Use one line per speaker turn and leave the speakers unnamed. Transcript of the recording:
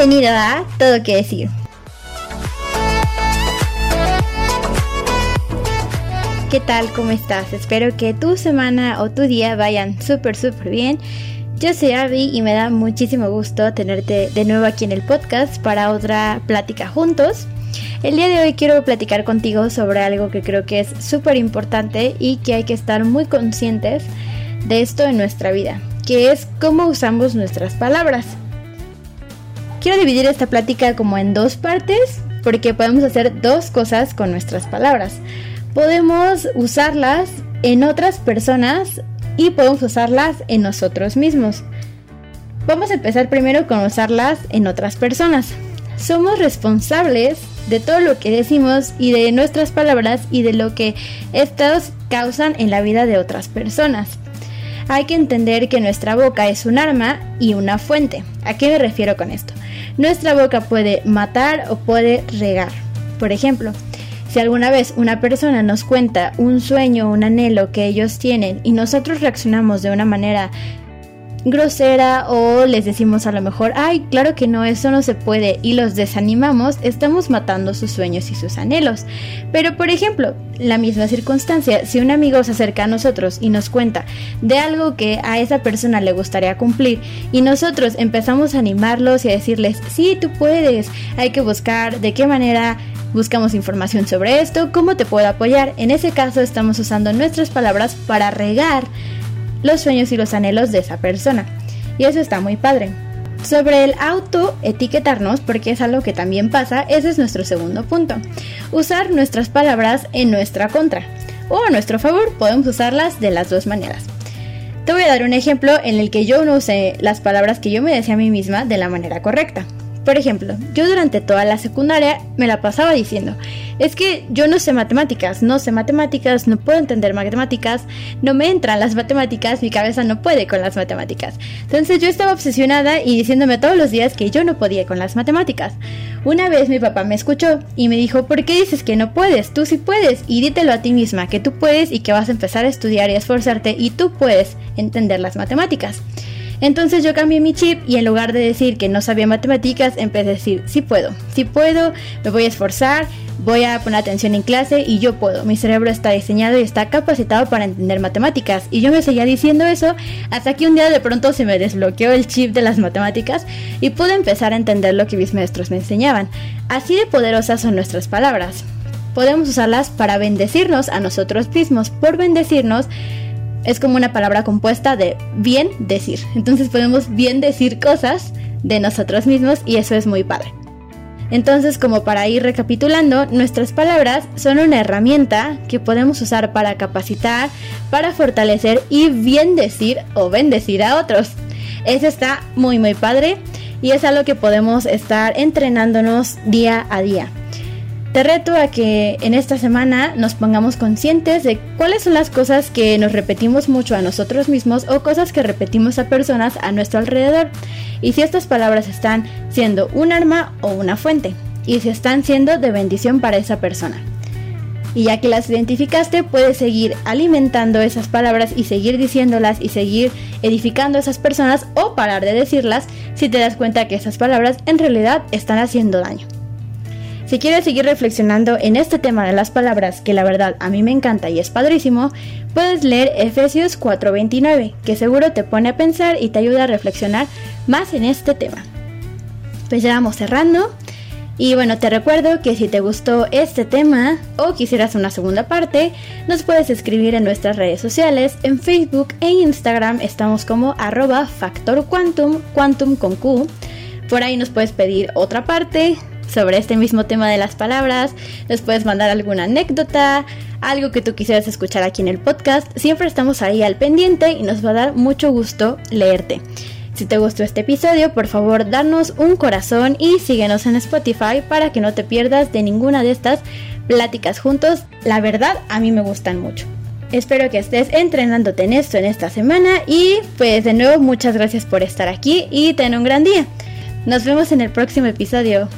Bienvenido a Todo que decir. ¿Qué tal? ¿Cómo estás? Espero que tu semana o tu día vayan súper, súper bien. Yo soy Abby y me da muchísimo gusto tenerte de nuevo aquí en el podcast para otra plática juntos. El día de hoy quiero platicar contigo sobre algo que creo que es súper importante y que hay que estar muy conscientes de esto en nuestra vida, que es cómo usamos nuestras palabras. Quiero dividir esta plática como en dos partes porque podemos hacer dos cosas con nuestras palabras. Podemos usarlas en otras personas y podemos usarlas en nosotros mismos. Vamos a empezar primero con usarlas en otras personas. Somos responsables de todo lo que decimos y de nuestras palabras y de lo que estas causan en la vida de otras personas. Hay que entender que nuestra boca es un arma y una fuente. ¿A qué me refiero con esto? Nuestra boca puede matar o puede regar. Por ejemplo, si alguna vez una persona nos cuenta un sueño un anhelo que ellos tienen y nosotros reaccionamos de una manera grosera o les decimos a lo mejor, ay, claro que no, eso no se puede y los desanimamos, estamos matando sus sueños y sus anhelos. Pero por ejemplo, la misma circunstancia, si un amigo se acerca a nosotros y nos cuenta de algo que a esa persona le gustaría cumplir y nosotros empezamos a animarlos y a decirles, sí, tú puedes, hay que buscar de qué manera buscamos información sobre esto, cómo te puedo apoyar. En ese caso estamos usando nuestras palabras para regar los sueños y los anhelos de esa persona. Y eso está muy padre. Sobre el auto etiquetarnos, porque es algo que también pasa, ese es nuestro segundo punto. Usar nuestras palabras en nuestra contra o a nuestro favor, podemos usarlas de las dos maneras. Te voy a dar un ejemplo en el que yo no usé las palabras que yo me decía a mí misma de la manera correcta. Por ejemplo, yo durante toda la secundaria me la pasaba diciendo, es que yo no sé matemáticas, no sé matemáticas, no puedo entender matemáticas, no me entran las matemáticas, mi cabeza no puede con las matemáticas. Entonces yo estaba obsesionada y diciéndome todos los días que yo no podía con las matemáticas. Una vez mi papá me escuchó y me dijo, ¿por qué dices que no puedes? Tú sí puedes y dítelo a ti misma, que tú puedes y que vas a empezar a estudiar y a esforzarte y tú puedes entender las matemáticas. Entonces yo cambié mi chip y en lugar de decir que no sabía matemáticas, empecé a decir, sí puedo, sí puedo, me voy a esforzar, voy a poner atención en clase y yo puedo. Mi cerebro está diseñado y está capacitado para entender matemáticas. Y yo me seguía diciendo eso hasta que un día de pronto se me desbloqueó el chip de las matemáticas y pude empezar a entender lo que mis maestros me enseñaban. Así de poderosas son nuestras palabras. Podemos usarlas para bendecirnos a nosotros mismos. Por bendecirnos es como una palabra compuesta de bien decir. Entonces podemos bien decir cosas de nosotros mismos y eso es muy padre. Entonces, como para ir recapitulando, nuestras palabras son una herramienta que podemos usar para capacitar, para fortalecer y bien decir o bendecir a otros. Eso está muy muy padre y es algo que podemos estar entrenándonos día a día. Te reto a que en esta semana nos pongamos conscientes de cuáles son las cosas que nos repetimos mucho a nosotros mismos o cosas que repetimos a personas a nuestro alrededor y si estas palabras están siendo un arma o una fuente y si están siendo de bendición para esa persona. Y ya que las identificaste, puedes seguir alimentando esas palabras y seguir diciéndolas y seguir edificando a esas personas o parar de decirlas si te das cuenta que esas palabras en realidad están haciendo daño. Si quieres seguir reflexionando en este tema de las palabras, que la verdad a mí me encanta y es padrísimo, puedes leer Efesios 4:29, que seguro te pone a pensar y te ayuda a reflexionar más en este tema. Pues ya vamos cerrando. Y bueno, te recuerdo que si te gustó este tema o quisieras una segunda parte, nos puedes escribir en nuestras redes sociales, en Facebook e Instagram estamos como arroba factor quantum, quantum con Q. Por ahí nos puedes pedir otra parte, sobre este mismo tema de las palabras, les puedes mandar alguna anécdota, algo que tú quisieras escuchar aquí en el podcast. Siempre estamos ahí al pendiente y nos va a dar mucho gusto leerte. Si te gustó este episodio, por favor, danos un corazón y síguenos en Spotify para que no te pierdas de ninguna de estas pláticas juntos. La verdad, a mí me gustan mucho. Espero que estés entrenándote en esto en esta semana y pues de nuevo muchas gracias por estar aquí y ten un gran día. Nos vemos en el próximo episodio.